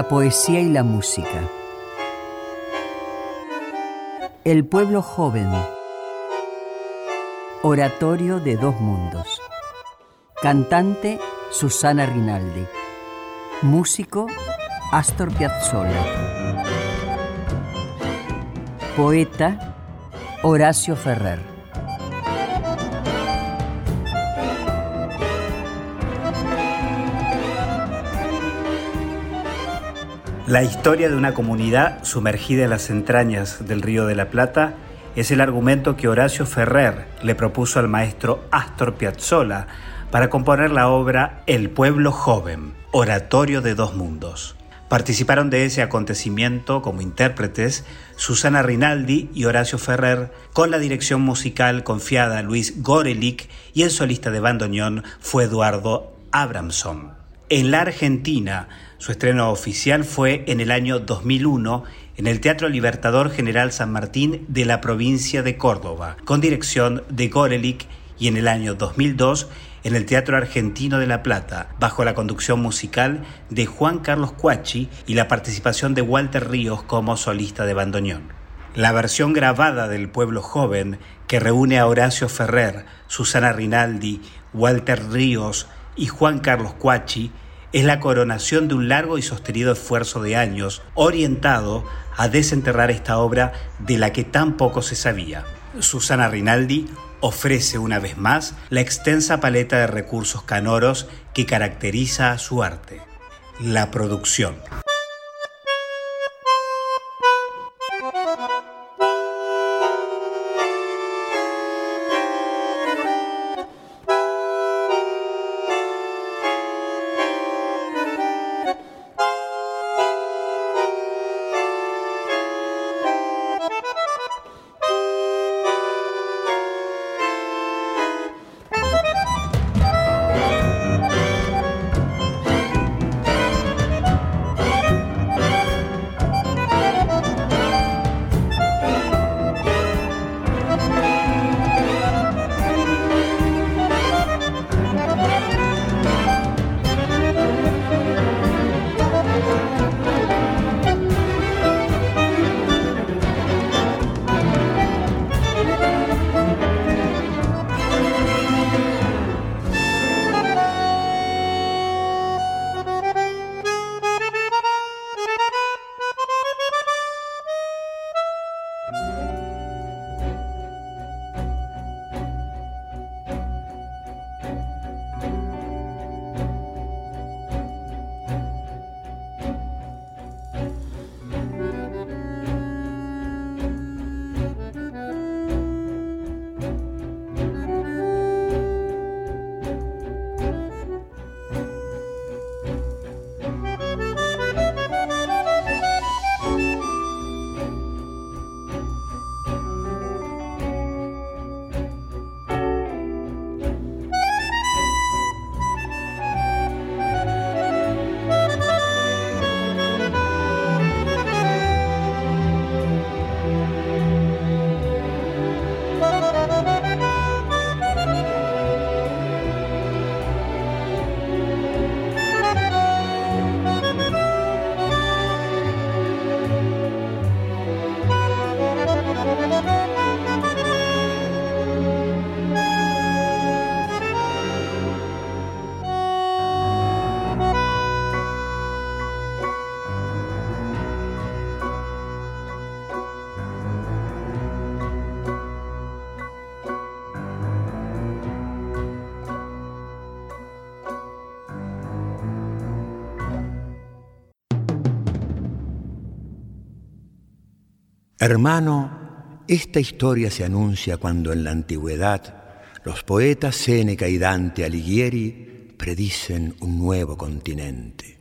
La poesía y la música. El pueblo joven. Oratorio de dos mundos. Cantante Susana Rinaldi. Músico Astor Piazzolla. Poeta Horacio Ferrer. La historia de una comunidad sumergida en las entrañas del Río de la Plata es el argumento que Horacio Ferrer le propuso al maestro Astor Piazzolla para componer la obra El pueblo joven, oratorio de dos mundos. Participaron de ese acontecimiento como intérpretes Susana Rinaldi y Horacio Ferrer, con la dirección musical confiada a Luis Gorelick y el solista de bandoneón fue Eduardo Abramson. En la Argentina, su estreno oficial fue en el año 2001 en el Teatro Libertador General San Martín de la provincia de Córdoba, con dirección de Gorelick, y en el año 2002 en el Teatro Argentino de La Plata, bajo la conducción musical de Juan Carlos Cuachi y la participación de Walter Ríos como solista de bandoneón. La versión grabada del Pueblo Joven, que reúne a Horacio Ferrer, Susana Rinaldi, Walter Ríos y Juan Carlos Cuachi, es la coronación de un largo y sostenido esfuerzo de años orientado a desenterrar esta obra de la que tan poco se sabía. Susana Rinaldi ofrece una vez más la extensa paleta de recursos canoros que caracteriza a su arte. La producción. Hermano, esta historia se anuncia cuando en la antigüedad los poetas Séneca y Dante Alighieri predicen un nuevo continente.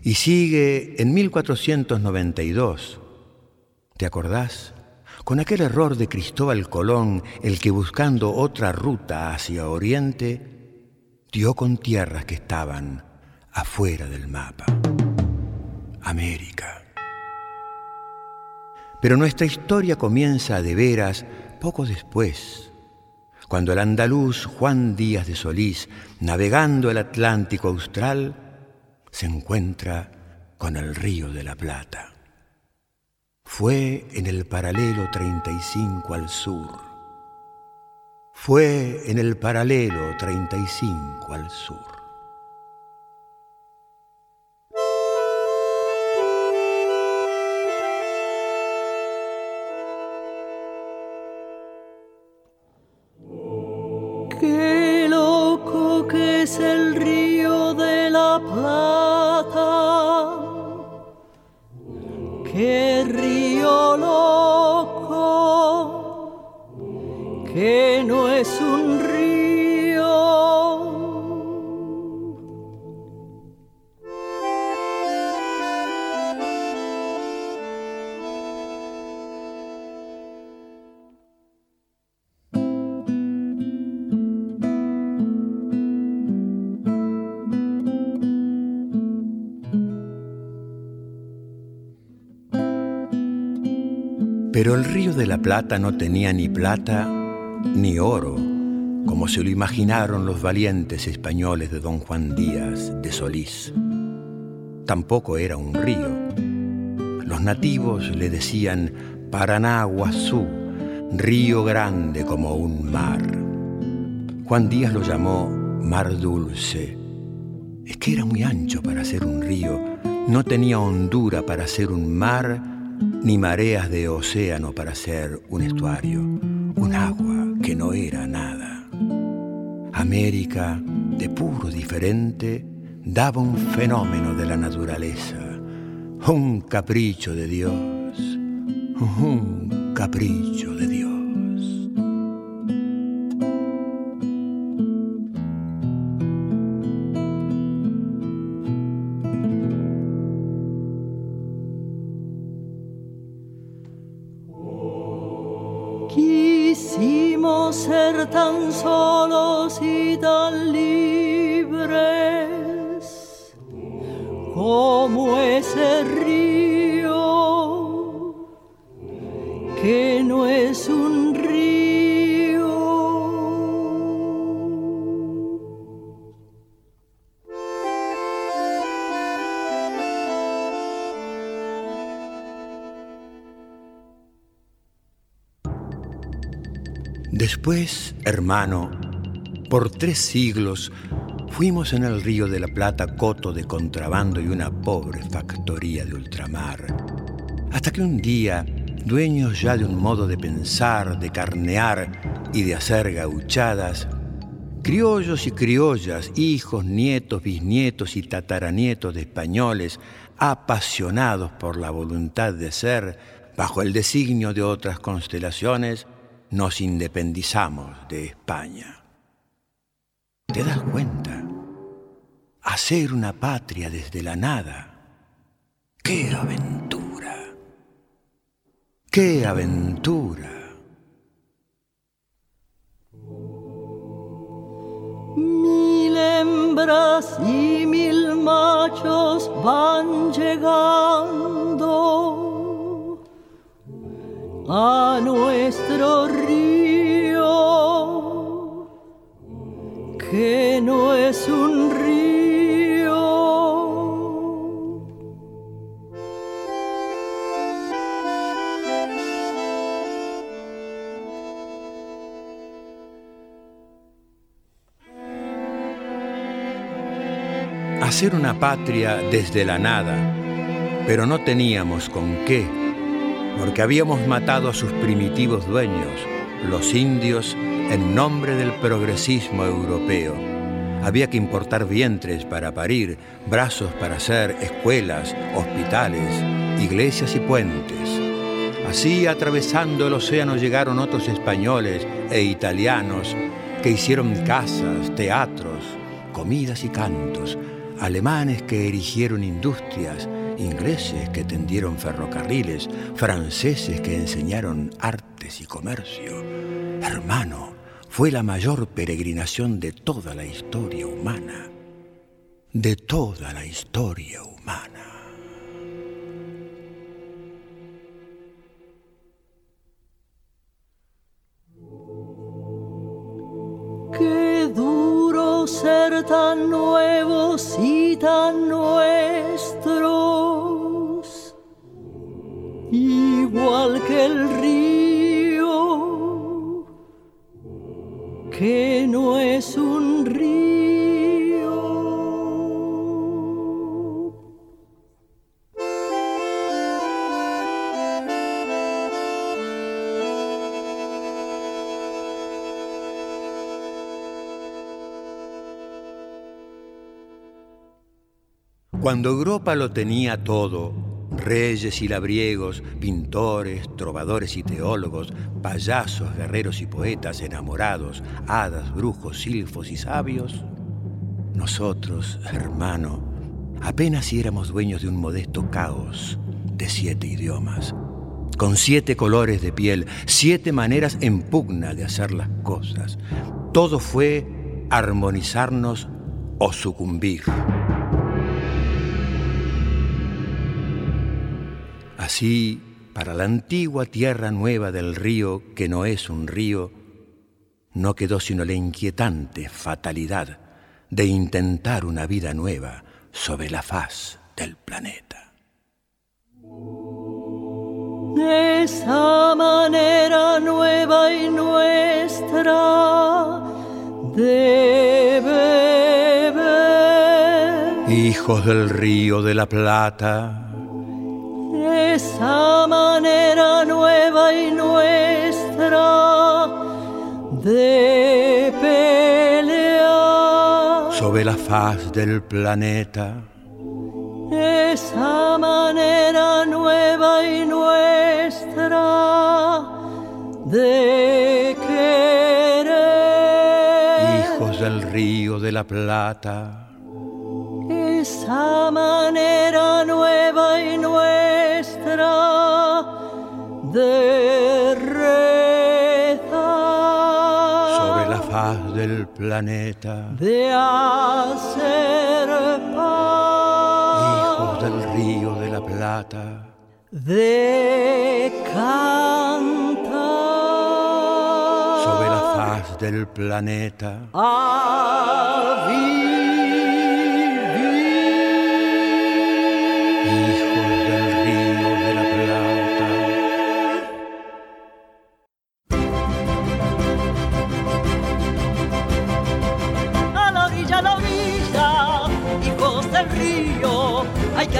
Y sigue en 1492, ¿te acordás? Con aquel error de Cristóbal Colón, el que buscando otra ruta hacia Oriente, dio con tierras que estaban afuera del mapa. América. Pero nuestra historia comienza de veras poco después, cuando el andaluz Juan Díaz de Solís, navegando el Atlántico Austral, se encuentra con el río de la Plata. Fue en el paralelo 35 al sur. Fue en el paralelo 35 al sur. es el río de la plata. Qué río loco, que no es un río Pero el río de la Plata no tenía ni plata ni oro, como se lo imaginaron los valientes españoles de don Juan Díaz de Solís. Tampoco era un río. Los nativos le decían Paranaguazú, río grande como un mar. Juan Díaz lo llamó Mar Dulce. Es que era muy ancho para ser un río, no tenía hondura para ser un mar ni mareas de océano para ser un estuario, un agua que no era nada. América, de puro diferente, daba un fenómeno de la naturaleza, un capricho de Dios, un capricho de Dios. Después hermano, por tres siglos fuimos en el río de la Plata coto de contrabando y una pobre factoría de ultramar. Hasta que un día, dueños ya de un modo de pensar, de carnear y de hacer gauchadas, criollos y criollas, hijos, nietos, bisnietos y tataranietos de españoles, apasionados por la voluntad de ser, bajo el designio de otras constelaciones, nos independizamos de España. ¿Te das cuenta? Hacer una patria desde la nada. ¡Qué aventura! ¡Qué aventura! Mil hembras y mil machos van llegando a nuestro río, que no es un río. Hacer una patria desde la nada, pero no teníamos con qué porque habíamos matado a sus primitivos dueños, los indios, en nombre del progresismo europeo. Había que importar vientres para parir, brazos para hacer escuelas, hospitales, iglesias y puentes. Así, atravesando el océano, llegaron otros españoles e italianos que hicieron casas, teatros, comidas y cantos, alemanes que erigieron industrias, ingleses que tendieron ferrocarriles, franceses que enseñaron artes y comercio. Hermano, fue la mayor peregrinación de toda la historia humana, de toda la historia humana. Qué duro ser tan nuevos y tan nuestros, río, que no es un río. Cuando Europa lo tenía todo, reyes y labriegos, pintores, trovadores y teólogos, payasos, guerreros y poetas, enamorados, hadas, brujos, silfos y sabios, nosotros, hermano, apenas si éramos dueños de un modesto caos de siete idiomas, con siete colores de piel, siete maneras en pugna de hacer las cosas. Todo fue armonizarnos o sucumbir. Así, para la antigua tierra nueva del río, que no es un río, no quedó sino la inquietante fatalidad de intentar una vida nueva sobre la faz del planeta. Esa manera nueva y nuestra de beber. Hijos del río de la Plata, esa manera nueva y nuestra de pelear. sobre la faz del planeta, Esa manera nueva y nuestra de querer. hijos del río de la Plata, Esa manera nueva y nuestra de rezar. sobre la faz del planeta, de hacer hijos paz, del río de la Plata. de cantar, sobre la faz del planeta, a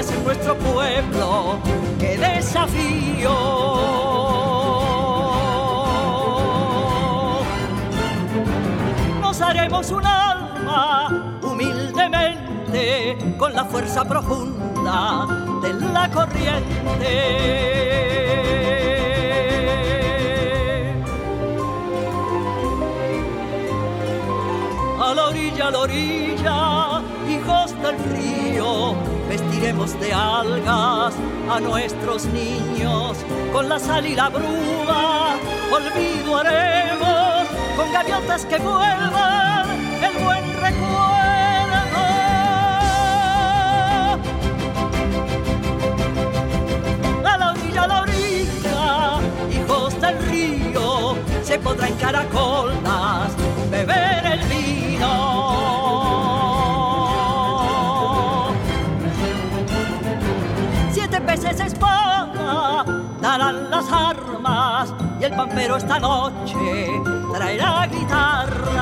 hacer nuestro pueblo, qué desafío. Nos haremos un alma humildemente con la fuerza profunda de la corriente. A la orilla, a la orilla, hijos del río, vestiremos de algas a nuestros niños. Con la sal y la bruma, olvido haremos con gaviotas que vuelvan el buen recuerdo. A la orilla, a la orilla, hijos del río, se podrá en caracolas beber el pampero esta noche traerá guitarras.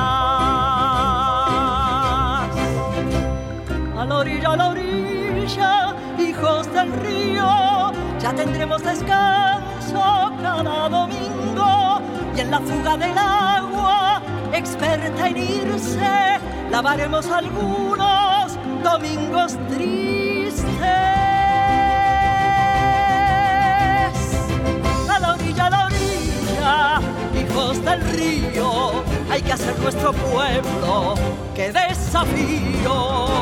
A la orilla, a la orilla, hijos del río, ya tendremos descanso cada domingo y en la fuga del agua, experta en irse, lavaremos algunos domingos tristes. Hay que hacer nuestro pueblo. ¡Qué desafío!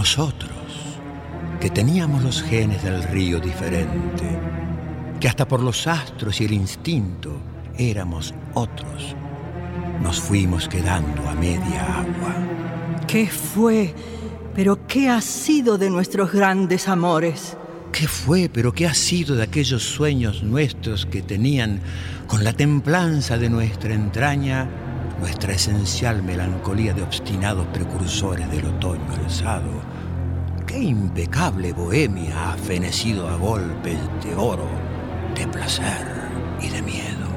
Nosotros, que teníamos los genes del río diferente, que hasta por los astros y el instinto éramos otros, nos fuimos quedando a media agua. ¿Qué fue? ¿Pero qué ha sido de nuestros grandes amores? ¿Qué fue, pero qué ha sido de aquellos sueños nuestros que tenían, con la templanza de nuestra entraña, nuestra esencial melancolía de obstinados precursores del otoño alzado. Impecable bohemia ha fenecido a golpes de oro, de placer y de miedo.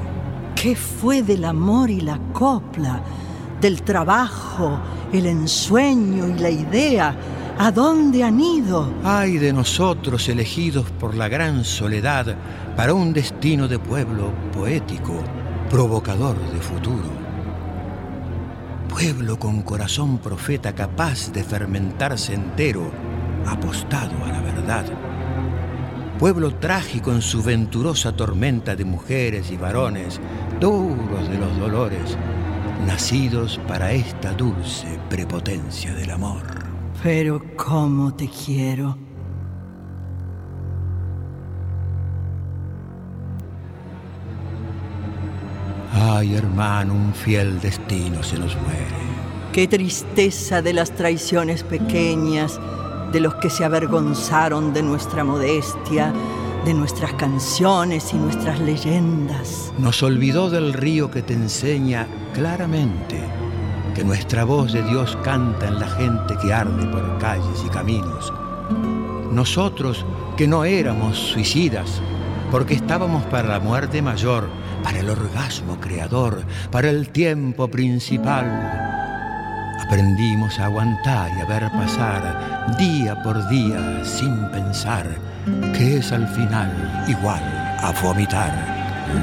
¿Qué fue del amor y la copla, del trabajo, el ensueño y la idea? ¿A dónde han ido? Ay de nosotros elegidos por la gran soledad para un destino de pueblo poético, provocador de futuro pueblo con corazón profeta capaz de fermentarse entero, apostado a la verdad. Pueblo trágico en su venturosa tormenta de mujeres y varones, duros de los dolores, nacidos para esta dulce prepotencia del amor. Pero cómo te quiero. Ay, hermano, un fiel destino se nos muere. Qué tristeza de las traiciones pequeñas, de los que se avergonzaron de nuestra modestia, de nuestras canciones y nuestras leyendas. Nos olvidó del río que te enseña claramente que nuestra voz de Dios canta en la gente que arde por calles y caminos. Nosotros que no éramos suicidas, porque estábamos para la muerte mayor, para el orgasmo creador, para el tiempo principal. Aprendimos a aguantar y a ver pasar día por día sin pensar que es al final igual a vomitar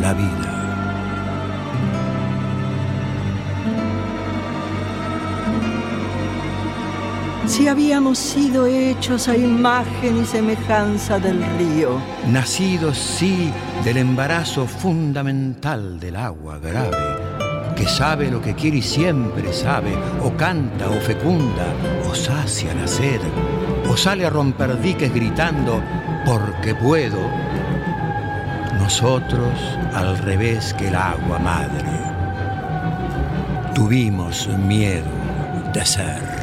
la vida. Si habíamos sido hechos a imagen y semejanza del río. Nacidos, sí, del embarazo fundamental del agua grave, que sabe lo que quiere y siempre sabe, o canta o fecunda, o sacia la sed, o sale a romper diques gritando, porque puedo. Nosotros, al revés que el agua madre, tuvimos miedo de ser.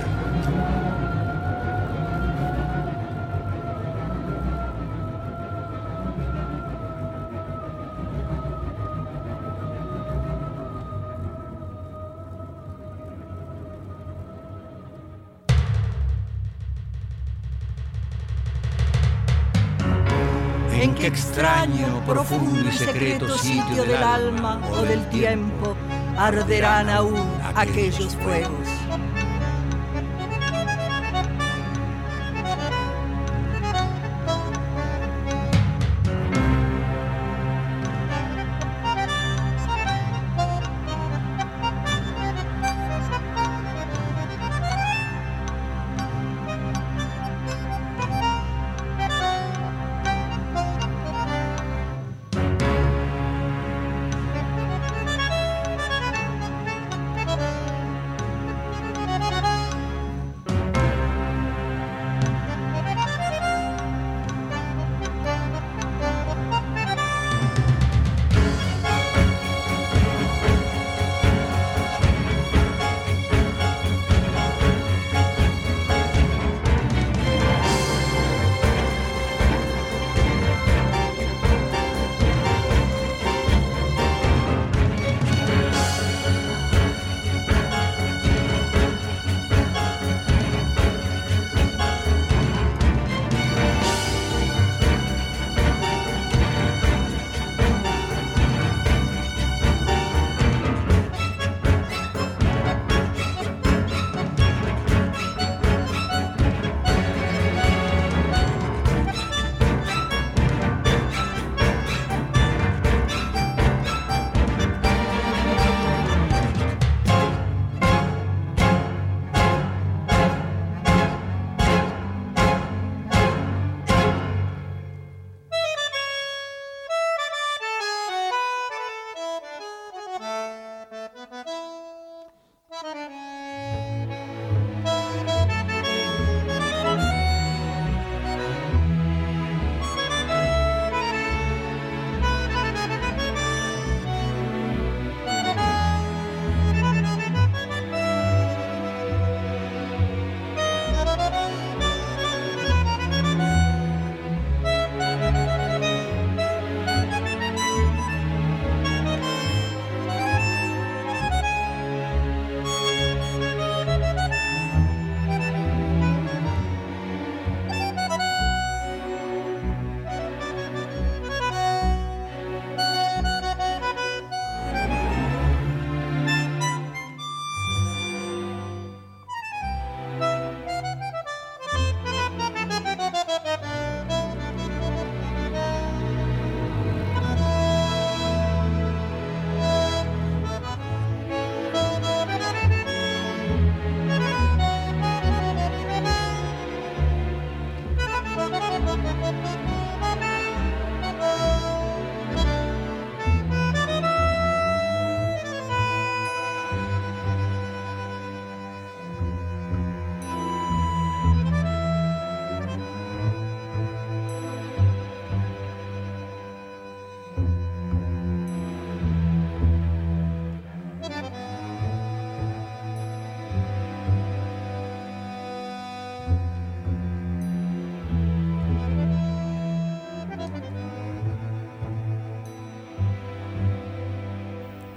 Extraño, profundo y secreto sitio del alma o del tiempo. arderán aún aquellos fuegos.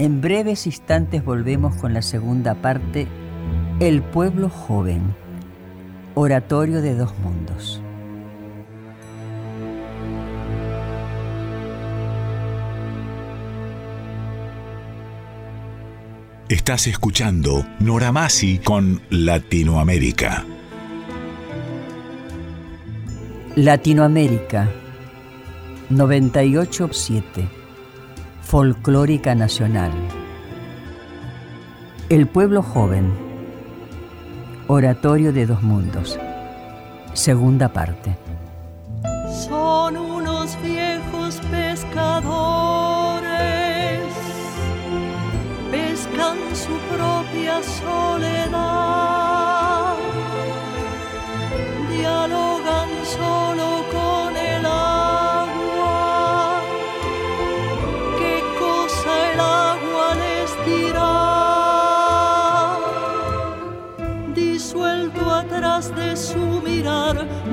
En breves instantes volvemos con la segunda parte, El pueblo joven, oratorio de dos mundos. Estás escuchando Noramasi con Latinoamérica. Latinoamérica 987 Folclórica Nacional. El pueblo joven. Oratorio de dos mundos. Segunda parte. Son unos viejos pescadores. Pescan su propia soledad. Dialogan solo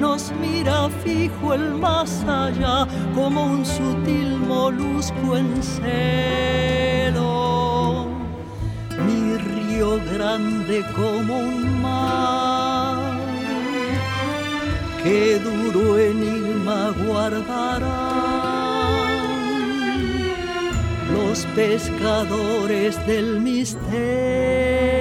nos mira fijo el más allá, como un sutil molusco en celo. Mi río grande como un mar qué duro enigma guardarán los pescadores del misterio.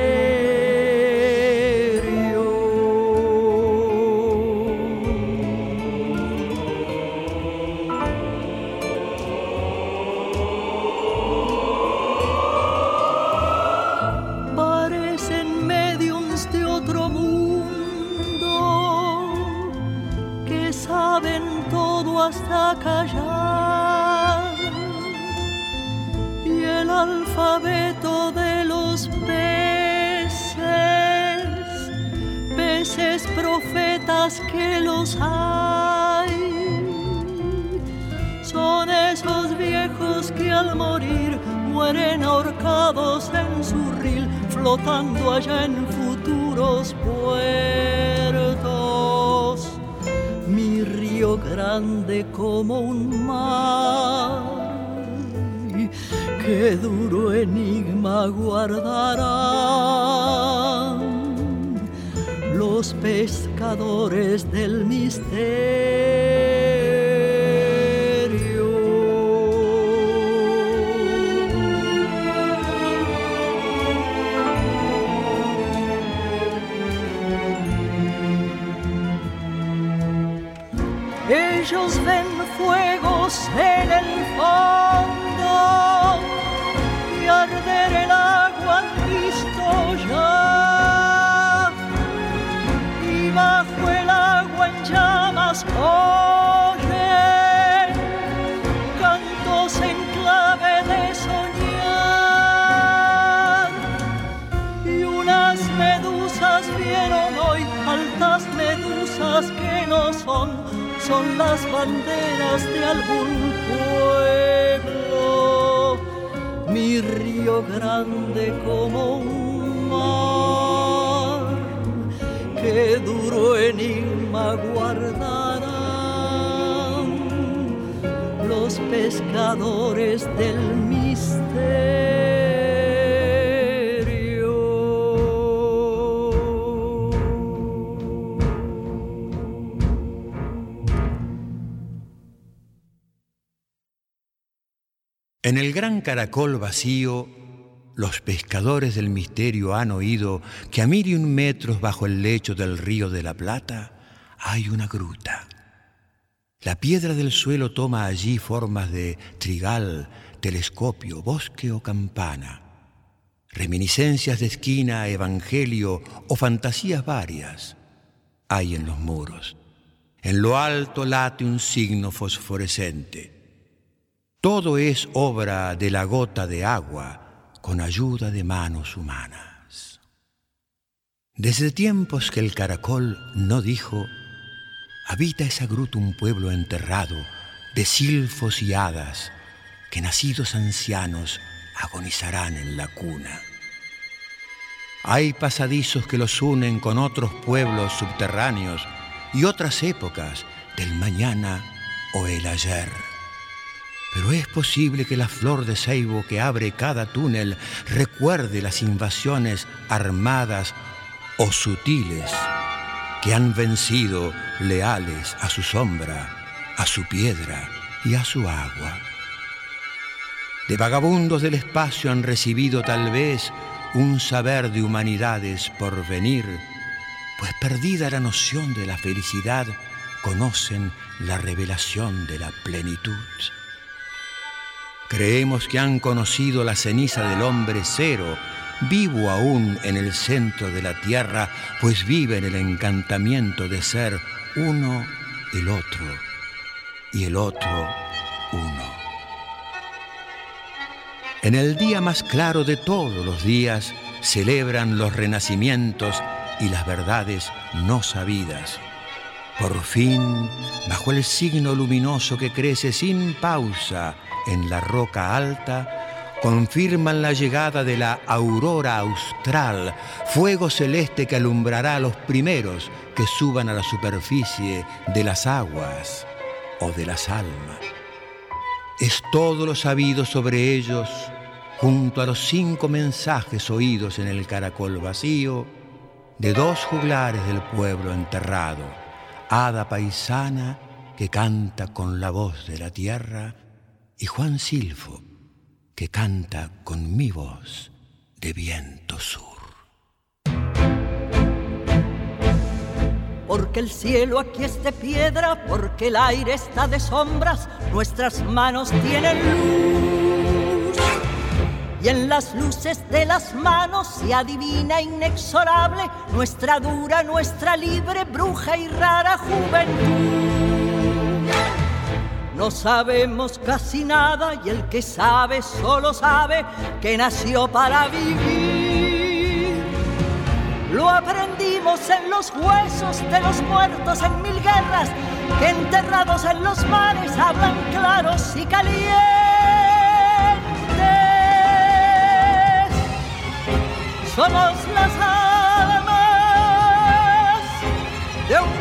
Las banderas de algún pueblo. Mi río grande como un mar, qué duro enigma guardarán los pescadores del misterio. En el gran caracol vacío, los pescadores del misterio han oído que a mil y un metros bajo el lecho del río de la Plata hay una gruta. La piedra del suelo toma allí formas de trigal, telescopio, bosque o campana, reminiscencias de esquina, evangelio o fantasías varias hay en los muros. En lo alto late un signo fosforescente. Todo es obra de la gota de agua con ayuda de manos humanas. Desde tiempos que el caracol no dijo, habita esa gruta un pueblo enterrado de silfos y hadas que nacidos ancianos agonizarán en la cuna. Hay pasadizos que los unen con otros pueblos subterráneos y otras épocas del mañana o el ayer. Pero es posible que la flor de ceibo que abre cada túnel recuerde las invasiones armadas o sutiles que han vencido leales a su sombra, a su piedra y a su agua. De vagabundos del espacio han recibido tal vez un saber de humanidades por venir, pues perdida la noción de la felicidad, conocen la revelación de la plenitud. Creemos que han conocido la ceniza del hombre cero, vivo aún en el centro de la tierra, pues vive en el encantamiento de ser uno el otro y el otro uno. En el día más claro de todos los días celebran los renacimientos y las verdades no sabidas. Por fin, bajo el signo luminoso que crece sin pausa en la roca alta, confirman la llegada de la aurora austral, fuego celeste que alumbrará a los primeros que suban a la superficie de las aguas o de las almas. Es todo lo sabido sobre ellos, junto a los cinco mensajes oídos en el caracol vacío de dos juglares del pueblo enterrado, hada paisana que canta con la voz de la tierra y Juan Silfo que canta con mi voz de viento sur. Porque el cielo aquí es de piedra, porque el aire está de sombras, nuestras manos tienen luz. Y en las luces de las manos se adivina inexorable nuestra dura, nuestra libre, bruja y rara juventud. No sabemos casi nada y el que sabe solo sabe que nació para vivir. Lo aprendimos en los huesos de los muertos en mil guerras, que enterrados en los mares hablan claros y calientes. Somos las almas de un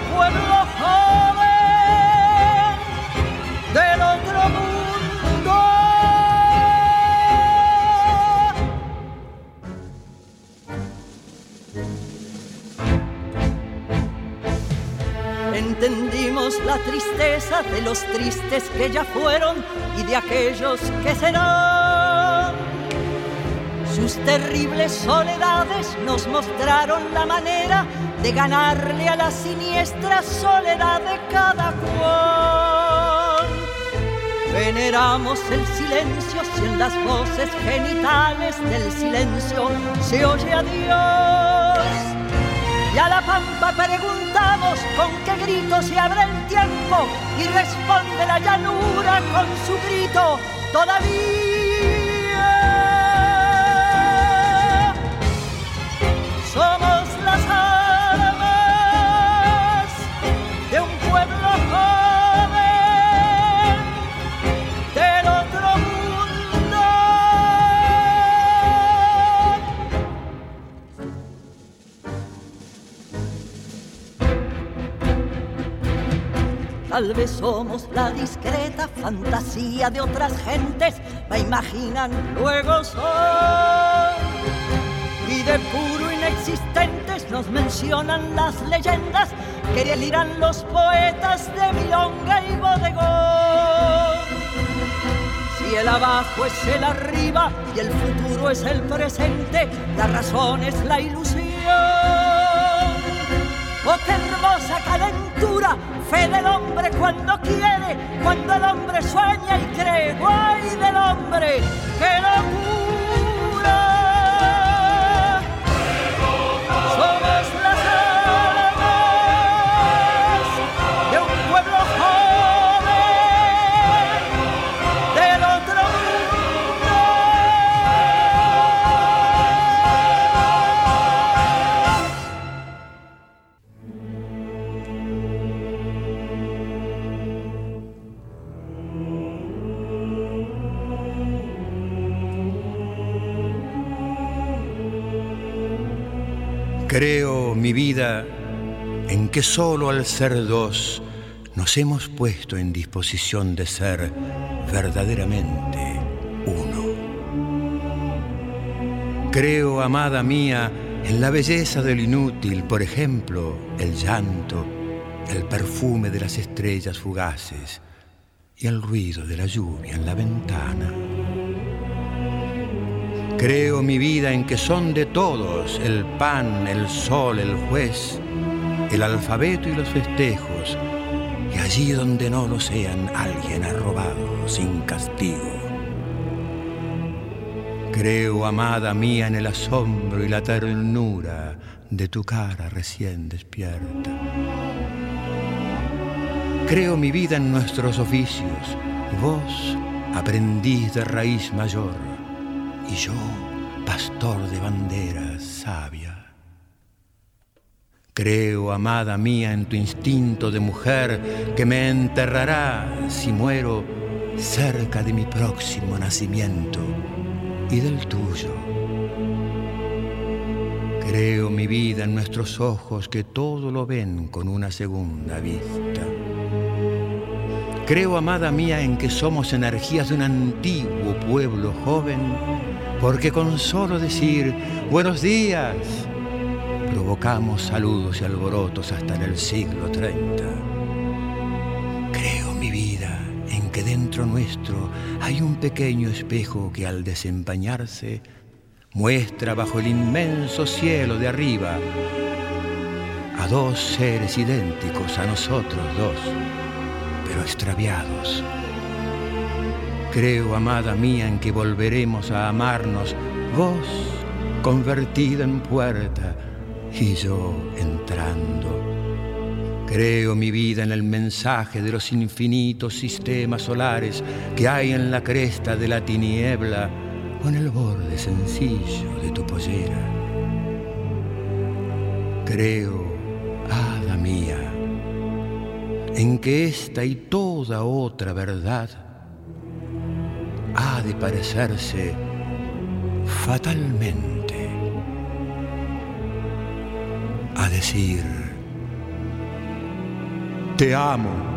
Entendimos la tristeza de los tristes que ya fueron y de aquellos que serán. Sus terribles soledades nos mostraron la manera de ganarle a la siniestra soledad de cada cual. Veneramos el silencio si en las voces genitales del silencio se oye a Dios. Y a la pampa preguntamos con qué grito se abre el tiempo y responde la llanura con su grito todavía. Tal vez somos la discreta fantasía de otras gentes, me imaginan, luego son. Y de puro inexistentes nos mencionan las leyendas que delirán los poetas de Milonga y Bodegón. Si el abajo es el arriba y el futuro es el presente, la razón es la ilusión. ¡Oh, qué hermosa calentura! Fe del hombre cuando quiere, cuando el hombre sueña y cree. ¡Guay del hombre! ¡Qué locura! Mi vida, en que solo al ser dos nos hemos puesto en disposición de ser verdaderamente uno. Creo, amada mía, en la belleza del inútil, por ejemplo, el llanto, el perfume de las estrellas fugaces y el ruido de la lluvia en la ventana. Creo mi vida en que son de todos el pan, el sol, el juez, el alfabeto y los festejos, y allí donde no lo sean alguien ha robado sin castigo. Creo, amada mía, en el asombro y la ternura de tu cara recién despierta. Creo mi vida en nuestros oficios, vos, aprendiz de raíz mayor y yo, pastor de banderas sabia. Creo, amada mía, en tu instinto de mujer que me enterrará, si muero, cerca de mi próximo nacimiento y del tuyo. Creo mi vida en nuestros ojos que todo lo ven con una segunda vista. Creo, amada mía, en que somos energías de un antiguo pueblo joven porque con solo decir buenos días provocamos saludos y alborotos hasta en el siglo 30. Creo mi vida en que dentro nuestro hay un pequeño espejo que al desempeñarse muestra bajo el inmenso cielo de arriba a dos seres idénticos a nosotros dos, pero extraviados Creo, amada mía, en que volveremos a amarnos, vos convertida en puerta y yo entrando. Creo mi vida en el mensaje de los infinitos sistemas solares que hay en la cresta de la tiniebla o en el borde sencillo de tu pollera. Creo, hada mía, en que esta y toda otra verdad ha de parecerse fatalmente a decir, te amo.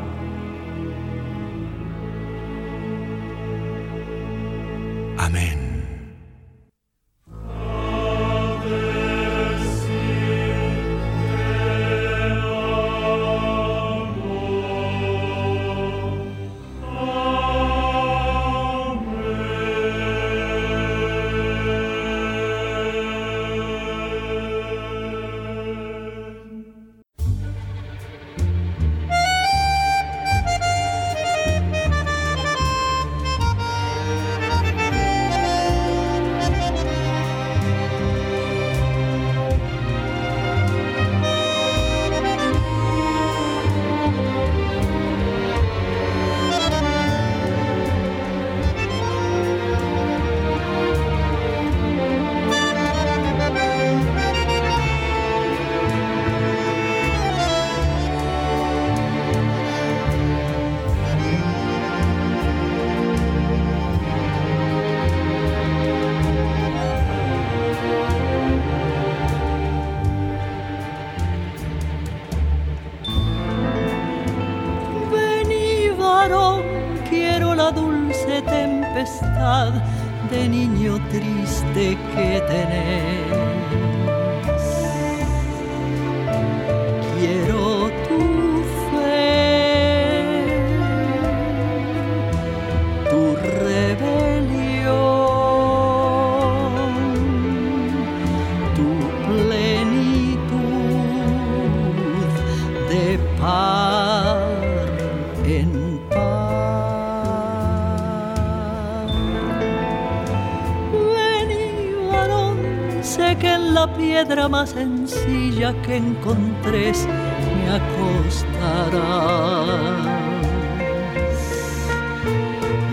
Que encontres me acostarás.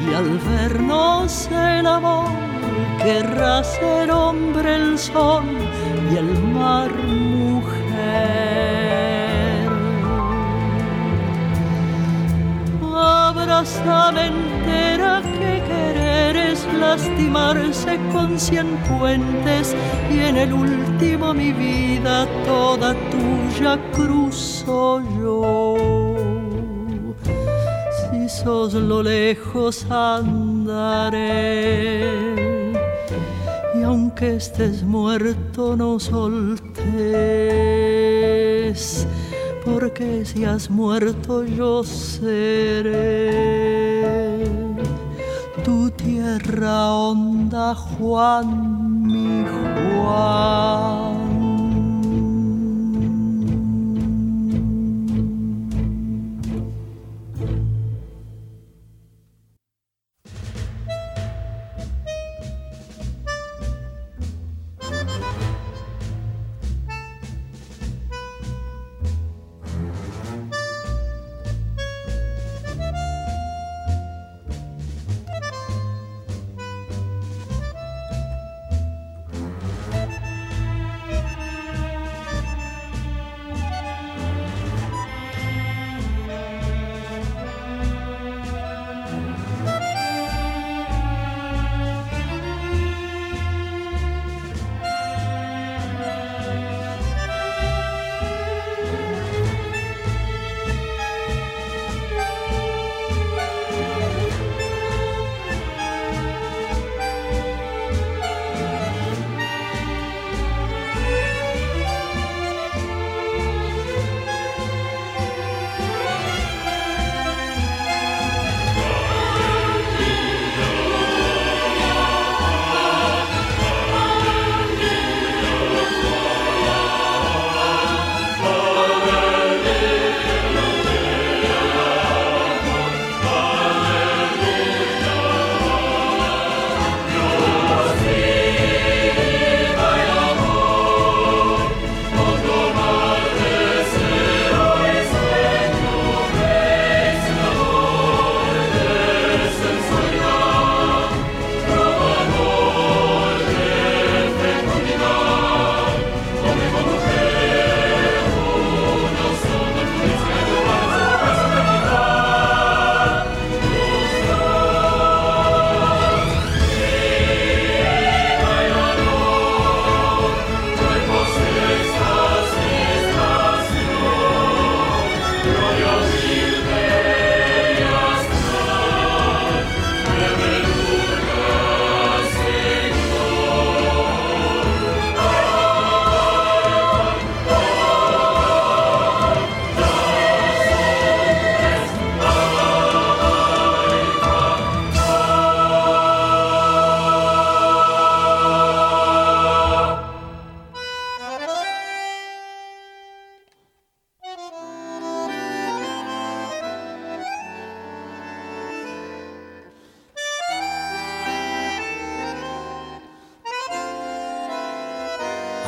Y al vernos el amor querrá ser hombre el sol y el mar mujer. Abrázame entera que querer es lastimarse con cien puentes y en el último mi vida toda tuya cruzo yo. Si besos lo lejos andaré. Y aunque estés muerto no soltes, porque si has muerto yo seré tierra honda, Juan, mi Juan.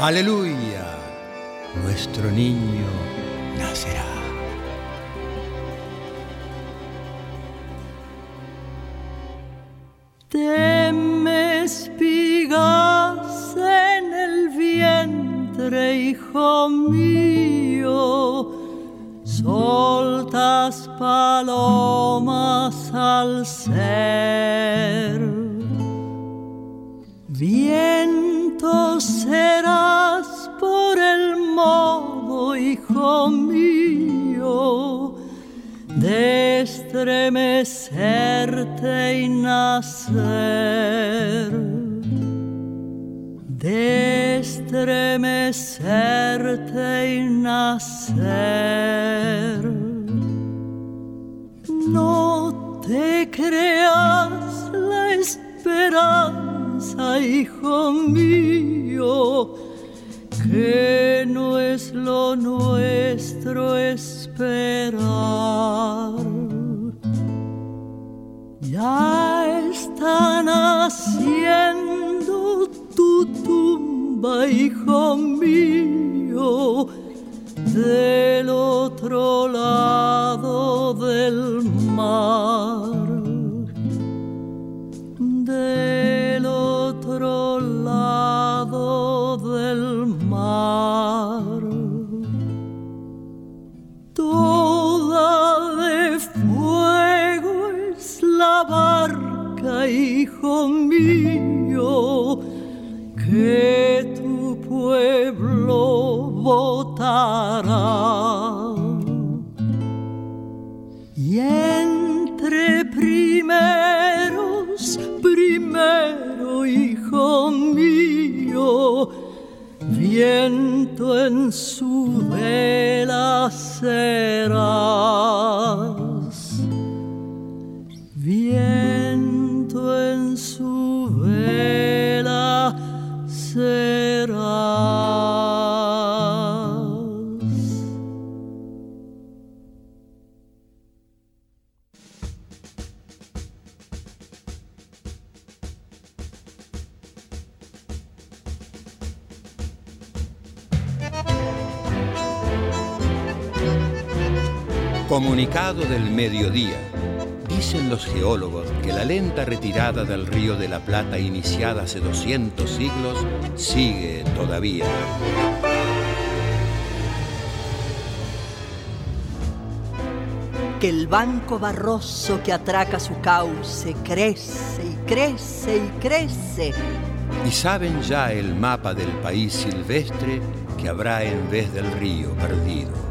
Aleluya, nuestro niño tumba, hijo mío, del otro lado del mar. Viento en su vela serás. Comunicado del mediodía. Dicen los geólogos que la lenta retirada del río de la Plata iniciada hace 200 siglos sigue todavía. Que el banco barroso que atraca su cauce crece y crece y crece. Y saben ya el mapa del país silvestre que habrá en vez del río perdido.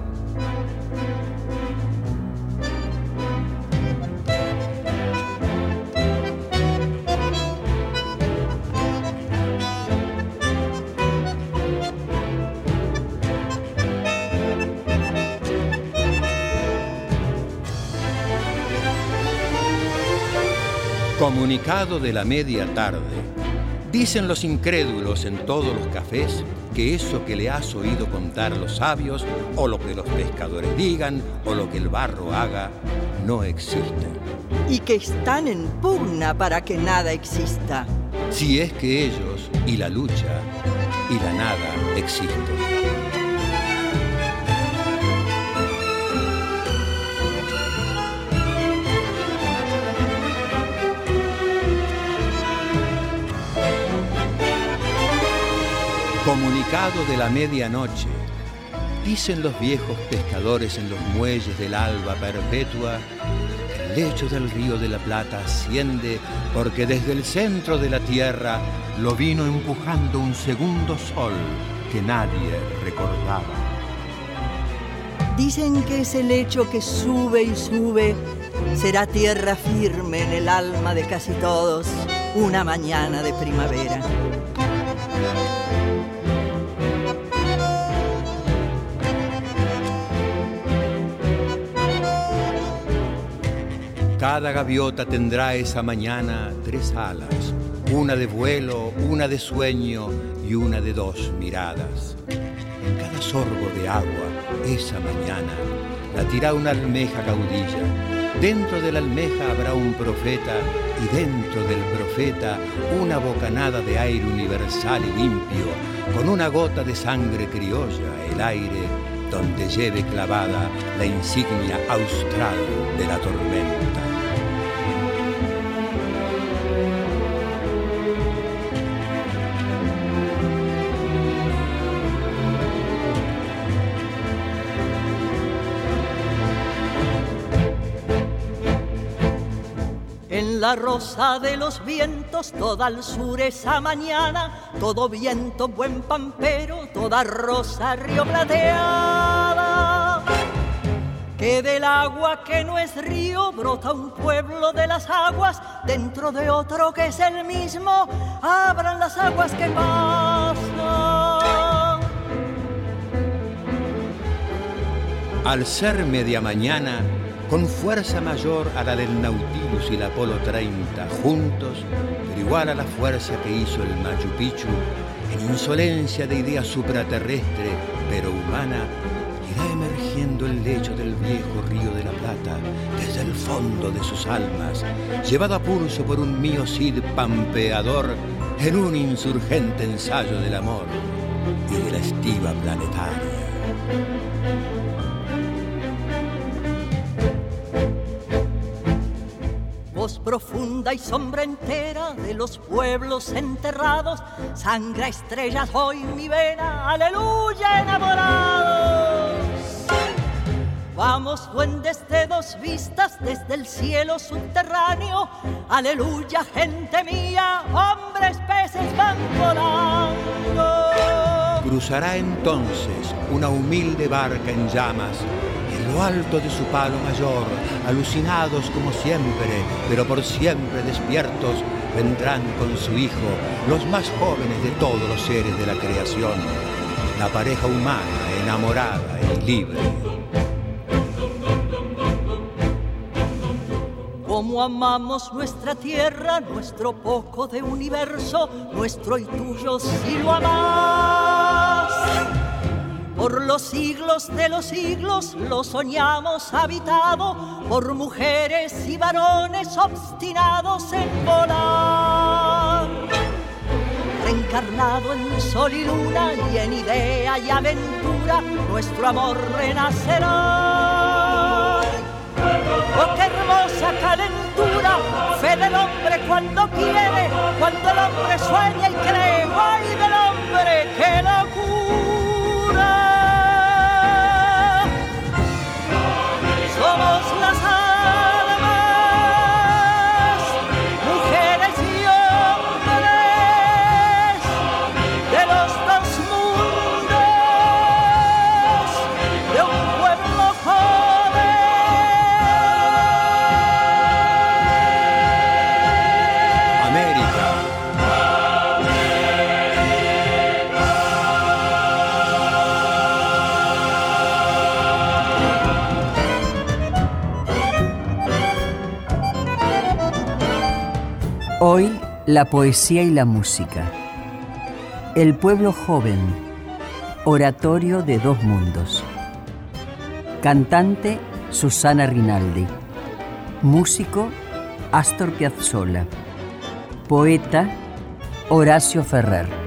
Comunicado de la media tarde. Dicen los incrédulos en todos los cafés que eso que le has oído contar los sabios, o lo que los pescadores digan, o lo que el barro haga, no existe. Y que están en pugna para que nada exista. Si es que ellos y la lucha y la nada existen. De la medianoche. Dicen los viejos pescadores en los muelles del alba perpetua, el lecho del río de la Plata asciende porque desde el centro de la tierra lo vino empujando un segundo sol que nadie recordaba. Dicen que ese lecho que sube y sube será tierra firme en el alma de casi todos una mañana de primavera. Cada gaviota tendrá esa mañana tres alas, una de vuelo, una de sueño y una de dos miradas. En cada sorbo de agua, esa mañana, latirá una almeja caudilla. Dentro de la almeja habrá un profeta y dentro del profeta una bocanada de aire universal y limpio, con una gota de sangre criolla, el aire donde lleve clavada la insignia austral de la tormenta. La rosa de los vientos, toda al sur esa mañana, todo viento buen pampero, toda rosa río plateada. Que del agua que no es río brota un pueblo de las aguas, dentro de otro que es el mismo, abran las aguas que pasan. Al ser media mañana, con fuerza mayor a la del Nautilus y la Apolo 30, juntos, pero igual a la fuerza que hizo el Machu Picchu, en insolencia de idea supraterrestre, pero humana, irá emergiendo el lecho del viejo río de la Plata desde el fondo de sus almas, llevado a pulso por un mío Cid pampeador en un insurgente ensayo del amor y de la estiva planetaria. Profunda y sombra entera de los pueblos enterrados, sangra estrellas hoy mi vena, aleluya enamorados. Vamos duendes de dos vistas desde el cielo subterráneo, aleluya gente mía, hombres peces van volando. Cruzará entonces una humilde barca en llamas alto de su palo mayor, alucinados como siempre, pero por siempre despiertos, vendrán con su hijo, los más jóvenes de todos los seres de la creación, la pareja humana, enamorada y libre. Como amamos nuestra tierra, nuestro poco de universo, nuestro y tuyo si lo amás. Por los siglos de los siglos lo soñamos habitado por mujeres y varones obstinados en volar. Reencarnado en sol y luna y en idea y aventura, nuestro amor renacerá. Oh, qué hermosa calentura, fe del hombre cuando quiere, cuando el hombre sueña y la poesía y la música. El pueblo joven. Oratorio de dos mundos. Cantante Susana Rinaldi. Músico Astor Piazzolla. Poeta Horacio Ferrer.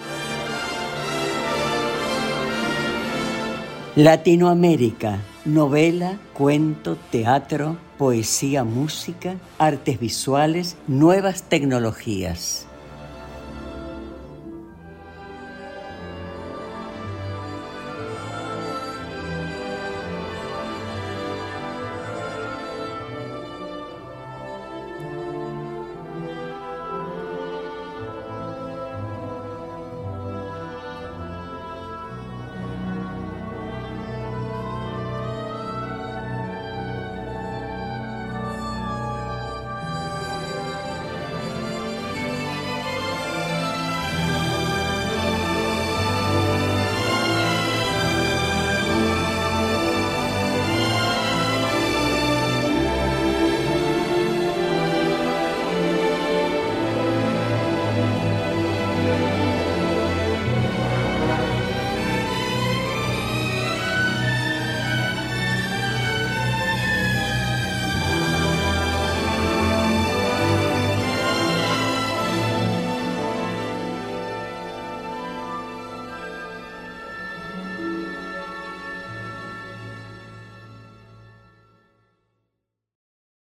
Latinoamérica. Novela, cuento, teatro, poesía, música, artes visuales, nuevas tecnologías.